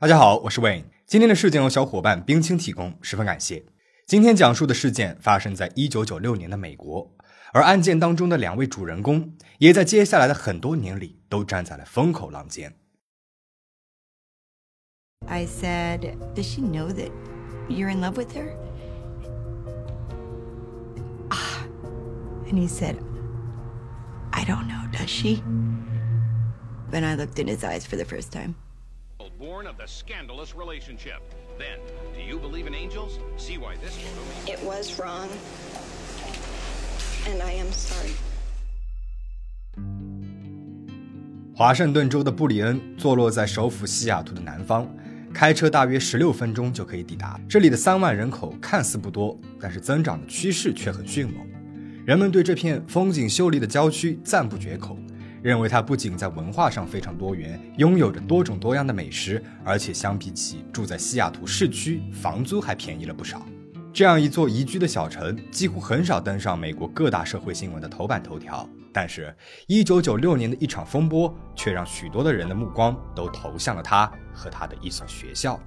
大家好，我是 Wayne。今天的事件由小伙伴冰清提供，十分感谢。今天讲述的事件发生在一九九六年的美国，而案件当中的两位主人公也在接下来的很多年里都站在了风口浪尖。I said, Does she know that you're in love with her? Ah. And he said, I don't know, does she? Then I looked in his eyes for the first time. Born of the scandalous relationship. Then, do you believe in angels? See why this photo. It was wrong. And I am sorry. 华盛顿州的布里恩坐落在首府西雅图的南方，开车大约十六分钟就可以抵达。这里的三万人口看似不多，但是增长的趋势却很迅猛。人们对这片风景秀丽的郊区赞不绝口。认为它不仅在文化上非常多元，拥有着多种多样的美食，而且相比起住在西雅图市区，房租还便宜了不少。这样一座宜居的小城，几乎很少登上美国各大社会新闻的头版头条。但是，1996年的一场风波，却让许多的人的目光都投向了他和他的一所学校。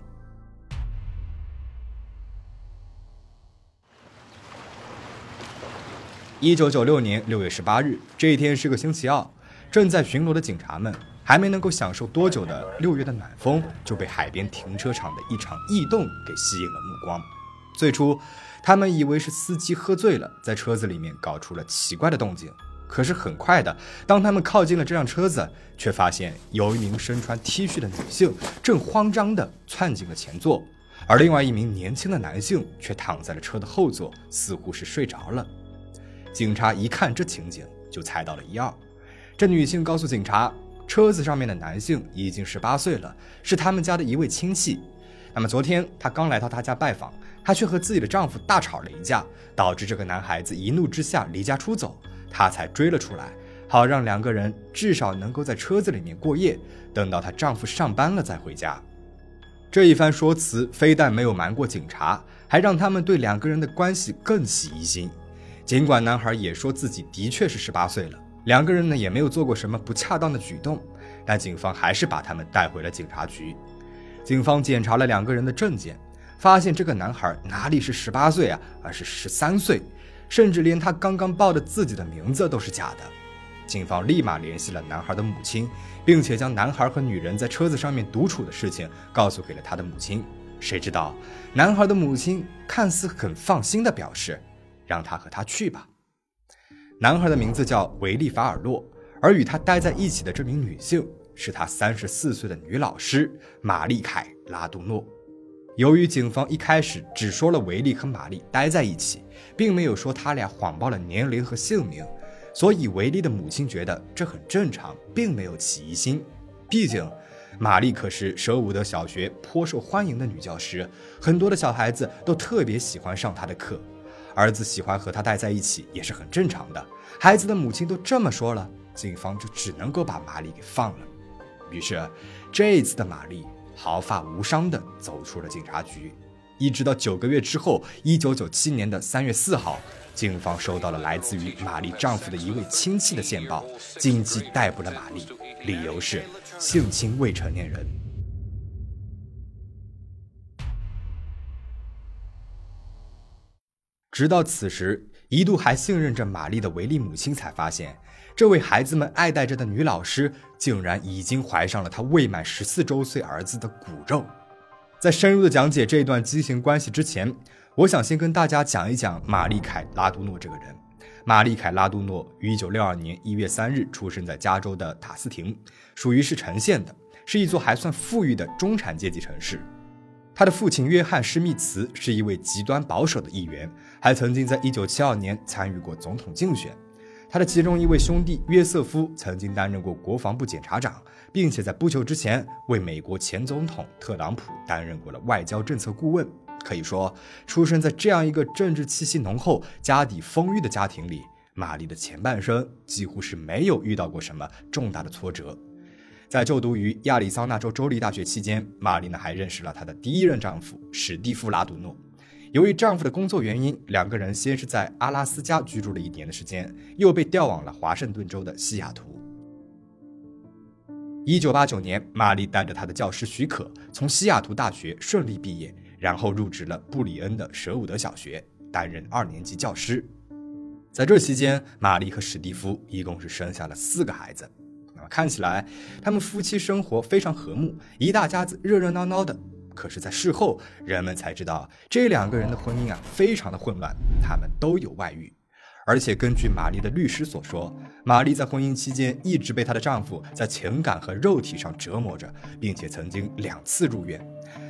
1996年6月18日，这一天是个星期二。正在巡逻的警察们还没能够享受多久的六月的暖风，就被海边停车场的一场异动给吸引了目光。最初，他们以为是司机喝醉了，在车子里面搞出了奇怪的动静。可是很快的，当他们靠近了这辆车子，却发现有一名身穿 T 恤的女性正慌张地窜进了前座，而另外一名年轻的男性却躺在了车的后座，似乎是睡着了。警察一看这情景，就猜到了一二。这女性告诉警察，车子上面的男性已经十八岁了，是他们家的一位亲戚。那么昨天她刚来到他家拜访，她却和自己的丈夫大吵了一架，导致这个男孩子一怒之下离家出走，她才追了出来，好让两个人至少能够在车子里面过夜，等到她丈夫上班了再回家。这一番说辞非但没有瞒过警察，还让他们对两个人的关系更起疑心。尽管男孩也说自己的确是十八岁了。两个人呢也没有做过什么不恰当的举动，但警方还是把他们带回了警察局。警方检查了两个人的证件，发现这个男孩哪里是十八岁啊，而是十三岁，甚至连他刚刚报的自己的名字都是假的。警方立马联系了男孩的母亲，并且将男孩和女人在车子上面独处的事情告诉给了他的母亲。谁知道，男孩的母亲看似很放心的表示，让他和他去吧。男孩的名字叫维利·法尔洛，而与他待在一起的这名女性是他三十四岁的女老师玛丽凯·拉杜诺。由于警方一开始只说了维利和玛丽待在一起，并没有说他俩谎报了年龄和姓名，所以维利的母亲觉得这很正常，并没有起疑心。毕竟，玛丽可是舍伍德小学颇受欢迎的女教师，很多的小孩子都特别喜欢上她的课。儿子喜欢和他待在一起也是很正常的，孩子的母亲都这么说了，警方就只能够把玛丽给放了。于是，这一次的玛丽毫发无伤地走出了警察局。一直到九个月之后，一九九七年的三月四号，警方收到了来自于玛丽丈夫的一位亲戚的线报，紧急逮捕了玛丽，理由是性侵未成年人。直到此时，一度还信任着玛丽的维利母亲才发现，这位孩子们爱戴着的女老师，竟然已经怀上了她未满十四周岁儿子的骨肉。在深入的讲解这段畸形关系之前，我想先跟大家讲一讲玛丽凯拉杜诺这个人。玛丽凯拉杜诺于一九六二年一月三日出生在加州的塔斯廷，属于是城县的，是一座还算富裕的中产阶级城市。他的父亲约翰·施密茨是一位极端保守的议员，还曾经在1972年参与过总统竞选。他的其中一位兄弟约瑟夫曾经担任过国防部检察长，并且在不久之前为美国前总统特朗普担任过了外交政策顾问。可以说，出生在这样一个政治气息浓厚、家底丰裕的家庭里，玛丽的前半生几乎是没有遇到过什么重大的挫折。在就读于亚利桑那州州立大学期间，玛丽呢还认识了她的第一任丈夫史蒂夫·拉杜诺。由于丈夫的工作原因，两个人先是在阿拉斯加居住了一年的时间，又被调往了华盛顿州的西雅图。一九八九年，玛丽带着她的教师许可，从西雅图大学顺利毕业，然后入职了布里恩的舍伍德小学，担任二年级教师。在这期间，玛丽和史蒂夫一共是生下了四个孩子。看起来，他们夫妻生活非常和睦，一大家子热热闹闹的。可是，在事后，人们才知道这两个人的婚姻啊，非常的混乱，他们都有外遇。而且根据玛丽的律师所说，玛丽在婚姻期间一直被她的丈夫在情感和肉体上折磨着，并且曾经两次入院。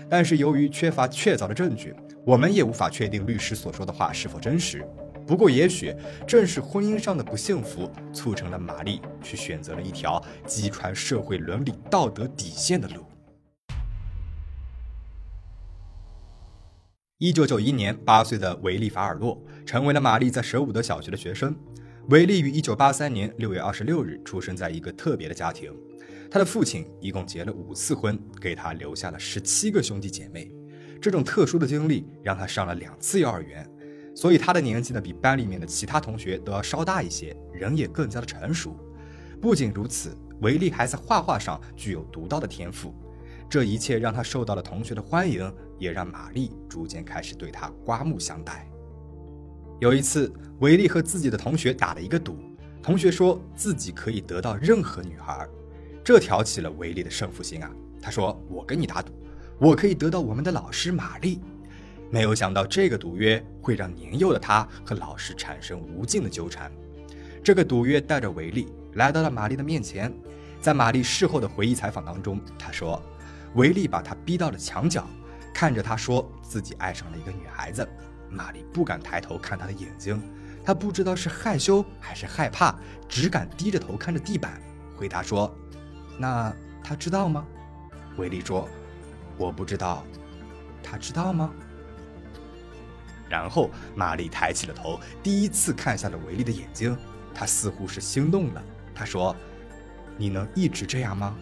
但是由于缺乏确凿的证据，我们也无法确定律师所说的话是否真实。不过，也许正是婚姻上的不幸福，促成了玛丽去选择了一条击穿社会伦理道德底线的路。一九九一年，八岁的维利·法尔洛成为了玛丽在舍伍德小学的学生。维利于一九八三年六月二十六日出生在一个特别的家庭，他的父亲一共结了五次婚，给他留下了十七个兄弟姐妹。这种特殊的经历让他上了两次幼儿园，所以他的年纪呢比班里面的其他同学都要稍大一些，人也更加的成熟。不仅如此，维利还在画画上具有独到的天赋。这一切让他受到了同学的欢迎，也让玛丽逐渐开始对他刮目相待。有一次，维利和自己的同学打了一个赌，同学说自己可以得到任何女孩，这挑起了维利的胜负心啊。他说：“我跟你打赌，我可以得到我们的老师玛丽。”没有想到，这个赌约会让年幼的他和老师产生无尽的纠缠。这个赌约带着维利来到了玛丽的面前，在玛丽事后的回忆采访当中，他说。维利把他逼到了墙角，看着他说自己爱上了一个女孩子。玛丽不敢抬头看他的眼睛，她不知道是害羞还是害怕，只敢低着头看着地板，回答说：“那他知道吗？”维利说：“我不知道，他知道吗？”然后玛丽抬起了头，第一次看向了维利的眼睛，她似乎是心动了。她说：“你能一直这样吗？”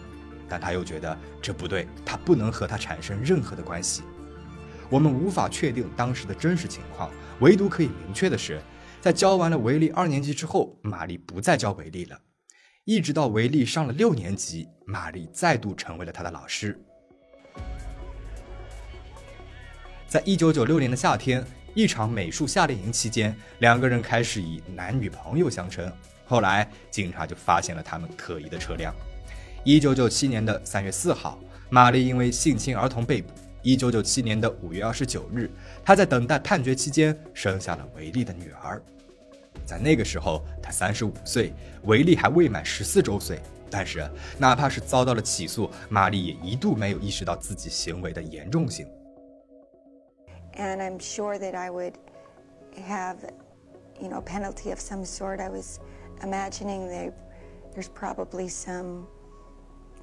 但他又觉得这不对，他不能和他产生任何的关系。我们无法确定当时的真实情况，唯独可以明确的是，在教完了维利二年级之后，玛丽不再教维利了。一直到维利上了六年级，玛丽再度成为了他的老师。在一九九六年的夏天，一场美术夏令营期间，两个人开始以男女朋友相称。后来，警察就发现了他们可疑的车辆。一九九七年的三月四号，玛丽因为性侵儿童被捕。一九九七年的五月二十九日，她在等待判决期间生下了维利的女儿。在那个时候，她三十五岁，维利还未满十四周岁。但是，哪怕是遭到了起诉，玛丽也一度没有意识到自己行为的严重性。And I'm sure that I would have, you know, penalty of some sort. I was imagining that there's probably some.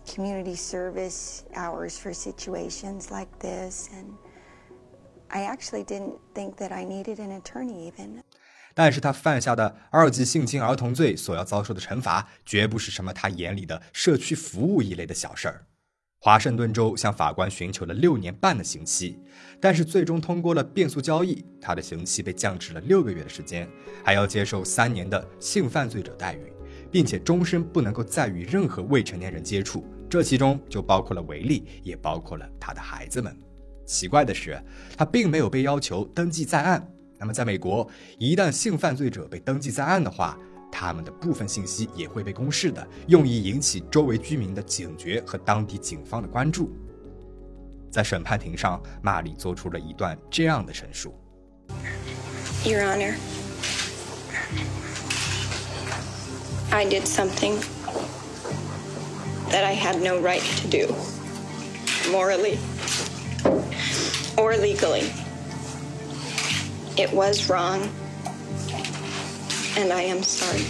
community service hours for situations like this and i actually didn't think that i needed an attorney even 但是他犯下的二级性侵儿童罪所要遭受的惩罚绝不是什么他眼里的社区服务一类的小事儿 华盛顿州向法官寻求了六年半的刑期但是最终通过了变速交易他的刑期被降至了六个月的时间还要接受三年的性犯罪者待遇并且终身不能够再与任何未成年人接触这其中就包括了维利，也包括了他的孩子们。奇怪的是，他并没有被要求登记在案。那么，在美国，一旦性犯罪者被登记在案的话，他们的部分信息也会被公示的，用以引起周围居民的警觉和当地警方的关注。在审判庭上，玛丽做出了一段这样的陈述：“Your Honor, I did something.” that I had no right to do, morally or legally. It was wrong, and I am sorry.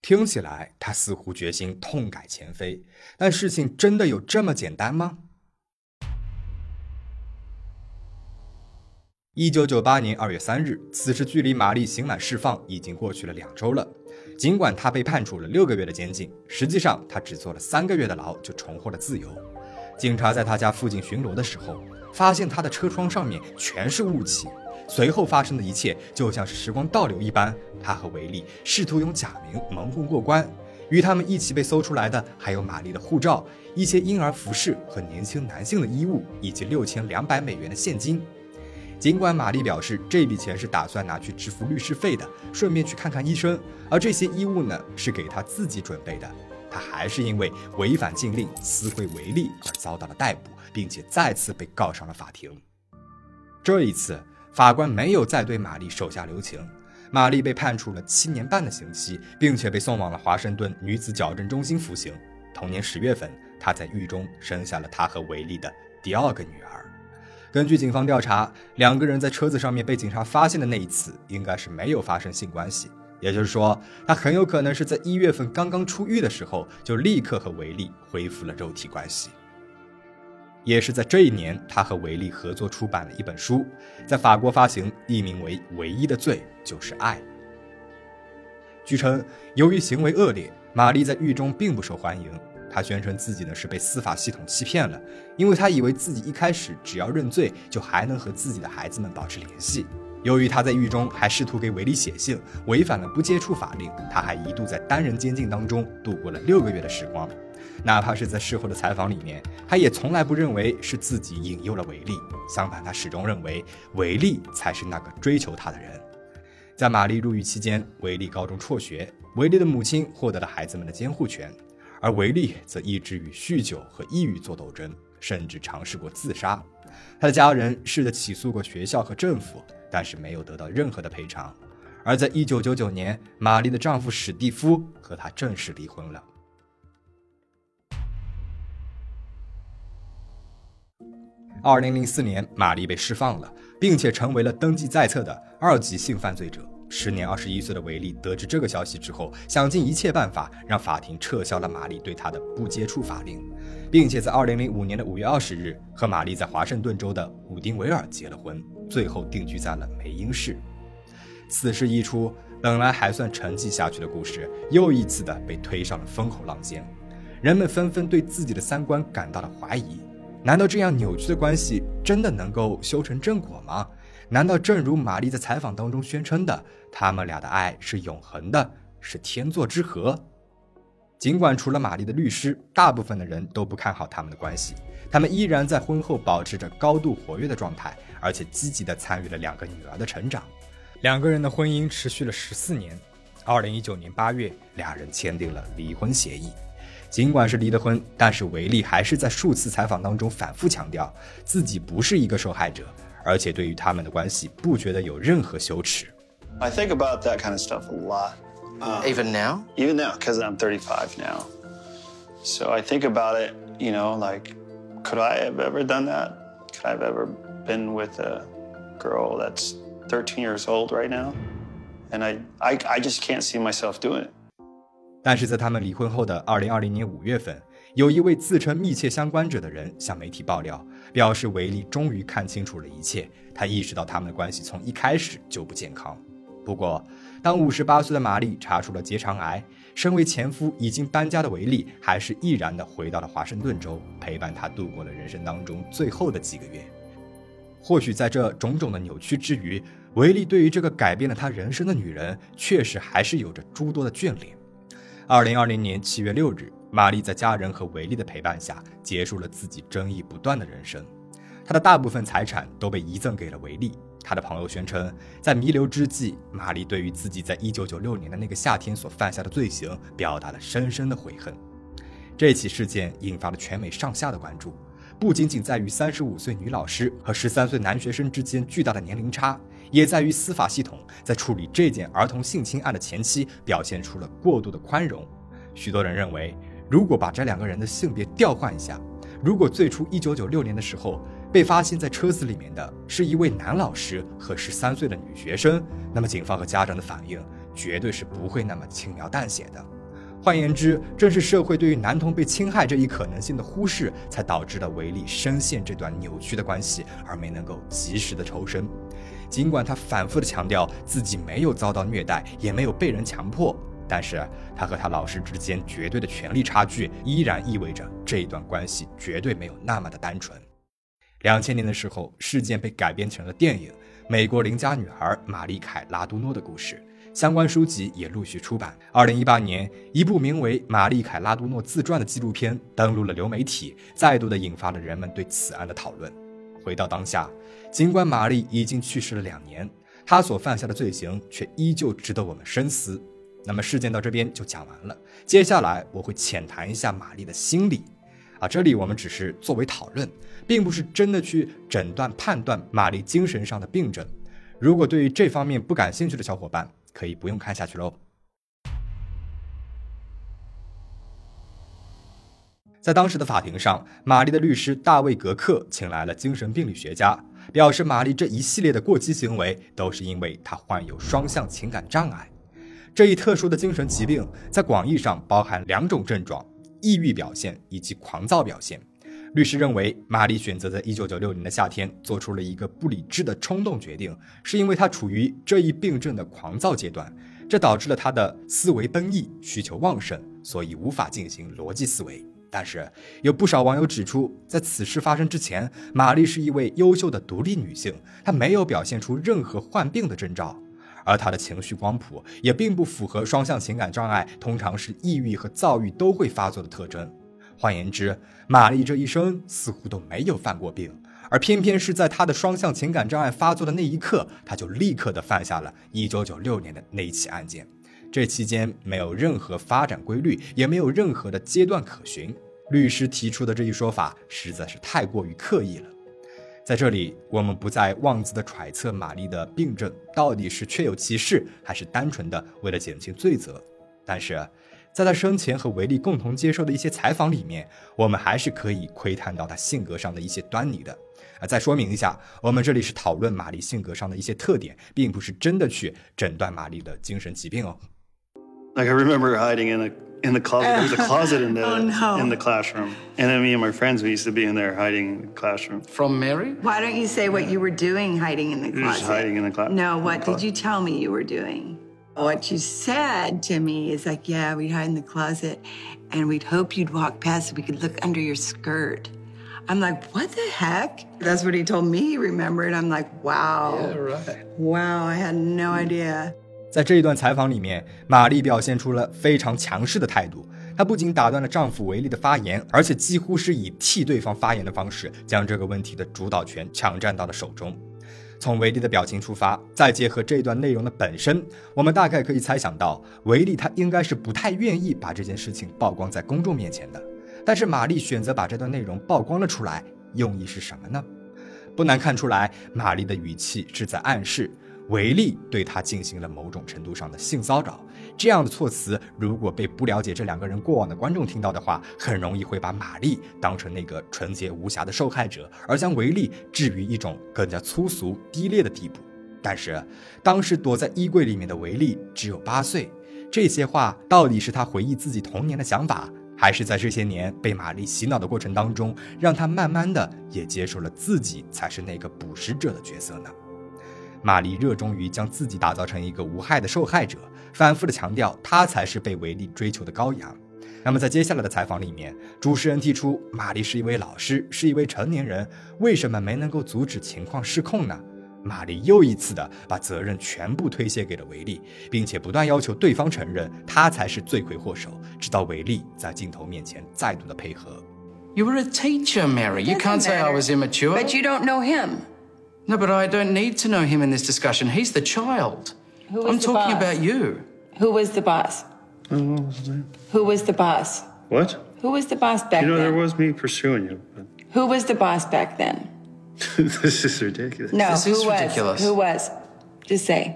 听起来，他似乎决心痛改前非，但事情真的有这么简单吗？一九九八年二月三日，此时距离玛丽刑满释放已经过去了两周了。尽管他被判处了六个月的监禁，实际上他只坐了三个月的牢就重获了自由。警察在他家附近巡逻的时候，发现他的车窗上面全是雾气。随后发生的一切就像是时光倒流一般，他和维利试图用假名蒙混过关，与他们一起被搜出来的还有玛丽的护照、一些婴儿服饰和年轻男性的衣物，以及六千两百美元的现金。尽管玛丽表示这笔钱是打算拿去支付律师费的，顺便去看看医生，而这些衣物呢是给她自己准备的，她还是因为违反禁令、私会维利而遭到了逮捕，并且再次被告上了法庭。这一次，法官没有再对玛丽手下留情。玛丽被判处了七年半的刑期，并且被送往了华盛顿女子矫正中心服刑。同年十月份，她在狱中生下了她和维利的第二个女儿。根据警方调查，两个人在车子上面被警察发现的那一次，应该是没有发生性关系。也就是说，他很有可能是在一月份刚刚出狱的时候，就立刻和维利恢复了肉体关系。也是在这一年，他和维利合作出版了一本书，在法国发行，译名为《唯一的罪就是爱》。据称，由于行为恶劣，玛丽在狱中并不受欢迎。她宣称自己呢是被司法系统欺骗了，因为她以为自己一开始只要认罪，就还能和自己的孩子们保持联系。由于她在狱中还试图给维利写信，违反了不接触法令，她还一度在单人监禁当中度过了六个月的时光。哪怕是在事后的采访里面，他也从来不认为是自己引诱了维利，相反，他始终认为维利才是那个追求他的人。在玛丽入狱期间，维利高中辍学，维利的母亲获得了孩子们的监护权，而维利则一直与酗酒和抑郁做斗争，甚至尝试过自杀。他的家人试着起诉过学校和政府，但是没有得到任何的赔偿。而在1999年，玛丽的丈夫史蒂夫和她正式离婚了。二零零四年，玛丽被释放了，并且成为了登记在册的二级性犯罪者。时年二十一岁的维利得知这个消息之后，想尽一切办法让法庭撤销了玛丽对他的不接触法令，并且在二零零五年的五月二十日和玛丽在华盛顿州的伍丁维尔结了婚，最后定居在了梅因市。此事一出，本来还算沉寂下去的故事，又一次的被推上了风口浪尖，人们纷纷对自己的三观感到了怀疑。难道这样扭曲的关系真的能够修成正果吗？难道正如玛丽在采访当中宣称的，他们俩的爱是永恒的，是天作之合？尽管除了玛丽的律师，大部分的人都不看好他们的关系，他们依然在婚后保持着高度活跃的状态，而且积极地参与了两个女儿的成长。两个人的婚姻持续了十四年，二零一九年八月，俩人签订了离婚协议。尽管是离了婚，但是维利还是在数次采访当中反复强调自己不是一个受害者，而且对于他们的关系不觉得有任何羞耻。I think about that kind of stuff a lot. Uh, even now? Even now, because I'm 35 now. So I think about it, you know, like, could I have ever done that? Could I have ever been with a girl that's 13 years old right now? And I, I, I just can't see myself doing it. 但是在他们离婚后的二零二零年五月份，有一位自称密切相关者的人向媒体爆料，表示维利终于看清楚了一切。他意识到他们的关系从一开始就不健康。不过，当五十八岁的玛丽查出了结肠癌，身为前夫已经搬家的维利还是毅然地回到了华盛顿州，陪伴她度过了人生当中最后的几个月。或许在这种种的扭曲之余，维利对于这个改变了他人生的女人，确实还是有着诸多的眷恋。二零二零年七月六日，玛丽在家人和维利的陪伴下，结束了自己争议不断的人生。她的大部分财产都被遗赠给了维利。她的朋友宣称，在弥留之际，玛丽对于自己在一九九六年的那个夏天所犯下的罪行，表达了深深的悔恨。这起事件引发了全美上下的关注。不仅仅在于三十五岁女老师和十三岁男学生之间巨大的年龄差，也在于司法系统在处理这件儿童性侵案的前期表现出了过度的宽容。许多人认为，如果把这两个人的性别调换一下，如果最初一九九六年的时候被发现在车子里面的是一位男老师和十三岁的女学生，那么警方和家长的反应绝对是不会那么轻描淡写的。换言之，正是社会对于男童被侵害这一可能性的忽视，才导致了维利深陷这段扭曲的关系而没能够及时的抽身。尽管他反复的强调自己没有遭到虐待，也没有被人强迫，但是他和他老师之间绝对的权力差距，依然意味着这一段关系绝对没有那么的单纯。两千年的时候，事件被改编成了电影《美国邻家女孩玛丽凯·拉多诺的故事》。相关书籍也陆续出版。二零一八年，一部名为《玛丽凯拉多诺自传》的纪录片登陆了流媒体，再度的引发了人们对此案的讨论。回到当下，尽管玛丽已经去世了两年，她所犯下的罪行却依旧值得我们深思。那么事件到这边就讲完了，接下来我会浅谈一下玛丽的心理。啊，这里我们只是作为讨论，并不是真的去诊断判断玛丽精神上的病症。如果对于这方面不感兴趣的小伙伴，可以不用看下去喽。在当时的法庭上，玛丽的律师大卫·格克请来了精神病理学家，表示玛丽这一系列的过激行为都是因为她患有双向情感障碍。这一特殊的精神疾病在广义上包含两种症状：抑郁表现以及狂躁表现。律师认为，玛丽选择在1996年的夏天做出了一个不理智的冲动决定，是因为她处于这一病症的狂躁阶段，这导致了她的思维奔逸、需求旺盛，所以无法进行逻辑思维。但是，有不少网友指出，在此事发生之前，玛丽是一位优秀的独立女性，她没有表现出任何患病的征兆，而她的情绪光谱也并不符合双向情感障碍通常是抑郁和躁郁都会发作的特征。换言之，玛丽这一生似乎都没有犯过病，而偏偏是在她的双向情感障碍发作的那一刻，她就立刻的犯下了一九九六年的那一起案件。这期间没有任何发展规律，也没有任何的阶段可循。律师提出的这一说法实在是太过于刻意了。在这里，我们不再妄自的揣测玛丽的病症到底是确有其事，还是单纯的为了减轻罪责，但是。在他生前和维利共同接受的一些采访里面，我们还是可以窥探到他性格上的一些端倪的。啊，再说明一下，我们这里是讨论玛丽性格上的一些特点，并不是真的去诊断玛丽的精神疾病哦。Like I remember hiding in a in the closet. There was a closet in the oh, no. in the classroom, and then me and my friends we used to be in there hiding in the classroom. From Mary? Why don't you say what you were doing hiding in the closet? Just hiding in the closet. No, what did you tell me you were doing? What you said to me is like, yeah, we'd hide in the closet and we'd hope you'd walk past so we could look under your skirt. I'm like, what the heck? That's what he told me he remembered. I'm like, wow. Yeah, right. Wow, I had no idea. 在这一段采访里面，玛丽表现出了非常强势的态度。她不仅打断了丈夫维利的发言，而且几乎是以替对方发言的方式，将这个问题的主导权抢占到了手中。 从维利的表情出发，再结合这段内容的本身，我们大概可以猜想到，维利他应该是不太愿意把这件事情曝光在公众面前的。但是玛丽选择把这段内容曝光了出来，用意是什么呢？不难看出来，玛丽的语气是在暗示。维利对他进行了某种程度上的性骚扰，这样的措辞如果被不了解这两个人过往的观众听到的话，很容易会把玛丽当成那个纯洁无瑕的受害者，而将维利置于一种更加粗俗低劣的地步。但是，当时躲在衣柜里面的维利只有八岁，这些话到底是他回忆自己童年的想法，还是在这些年被玛丽洗脑的过程当中，让他慢慢的也接受了自己才是那个捕食者的角色呢？玛丽热衷于将自己打造成一个无害的受害者，反复的强调她才是被维利追求的羔羊。那么在接下来的采访里面，主持人提出玛丽是一位老师，是一位成年人，为什么没能够阻止情况失控呢？玛丽又一次的把责任全部推卸给了维利，并且不断要求对方承认他才是罪魁祸首，直到维利在镜头面前再度的配合。You were a teacher, Mary. You can't say I was immature. But you don't know him. No, but I don't need to know him in this discussion. He's the child. Who I'm the talking boss? about you. Who was the boss? Oh, what was his name? Who was the boss? What? Who was the boss back You know, then? there was me pursuing you. But Who was the boss back then? this is ridiculous. No, This who is was? ridiculous. Who was? Just say.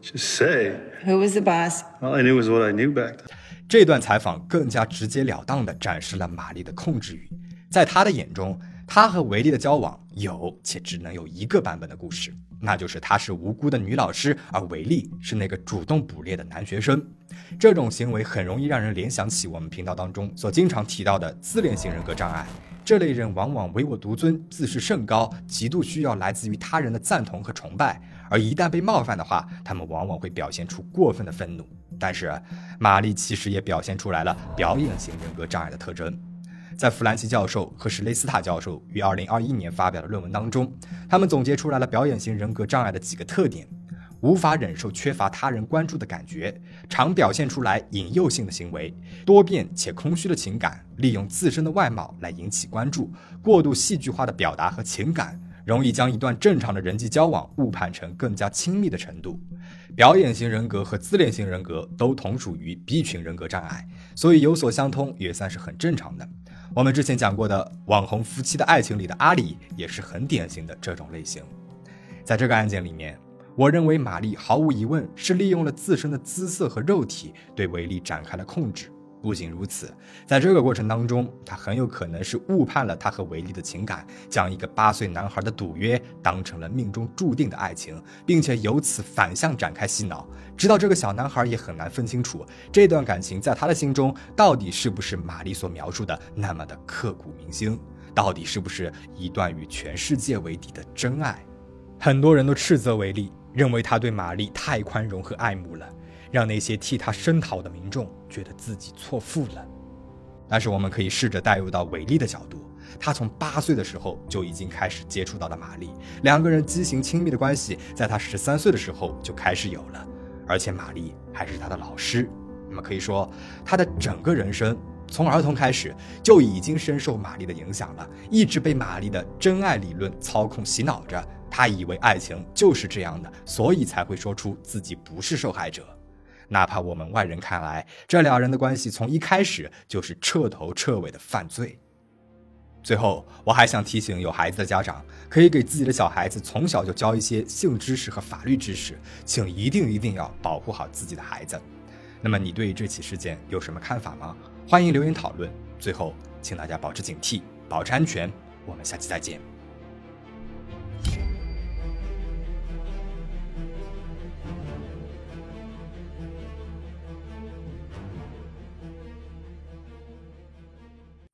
Just say. Who was the boss? All I knew was what I knew back then. 这段采访更加直截了当地展示了玛丽的控制欲，在她的眼中，她和维利的交往 有且只能有一个版本的故事，那就是她是无辜的女老师，而维利是那个主动捕猎的男学生。这种行为很容易让人联想起我们频道当中所经常提到的自恋型人格障碍。这类人往往唯我独尊、自视甚高，极度需要来自于他人的赞同和崇拜，而一旦被冒犯的话，他们往往会表现出过分的愤怒。但是，玛丽其实也表现出来了表演型人格障碍的特征。在弗兰奇教授和史雷斯塔教授于2021年发表的论文当中，他们总结出来了表演型人格障碍的几个特点：无法忍受缺乏他人关注的感觉，常表现出来引诱性的行为，多变且空虚的情感，利用自身的外貌来引起关注，过度戏剧化的表达和情感，容易将一段正常的人际交往误判成更加亲密的程度。表演型人格和自恋型人格都同属于 B 群人格障碍，所以有所相通也算是很正常的。我们之前讲过的网红夫妻的爱情里的阿里也是很典型的这种类型。在这个案件里面。我认为玛丽毫无疑问是利用了自身的姿色和肉体对维利展开了控制。不仅如此，在这个过程当中，她很有可能是误判了他和维利的情感，将一个八岁男孩的赌约当成了命中注定的爱情，并且由此反向展开洗脑，直到这个小男孩也很难分清楚这段感情在他的心中到底是不是玛丽所描述的那么的刻骨铭心，到底是不是一段与全世界为敌的真爱。很多人都斥责维利。认为他对玛丽太宽容和爱慕了，让那些替他声讨的民众觉得自己错付了。但是我们可以试着带入到韦利的角度，他从八岁的时候就已经开始接触到了玛丽，两个人畸形亲密的关系在他十三岁的时候就开始有了，而且玛丽还是他的老师。那么可以说，他的整个人生从儿童开始就已经深受玛丽的影响了，一直被玛丽的真爱理论操控洗脑着。他以为爱情就是这样的，所以才会说出自己不是受害者。哪怕我们外人看来，这两人的关系从一开始就是彻头彻尾的犯罪。最后，我还想提醒有孩子的家长，可以给自己的小孩子从小就教一些性知识和法律知识，请一定一定要保护好自己的孩子。那么，你对这起事件有什么看法吗？欢迎留言讨论。最后，请大家保持警惕，保持安全。我们下期再见。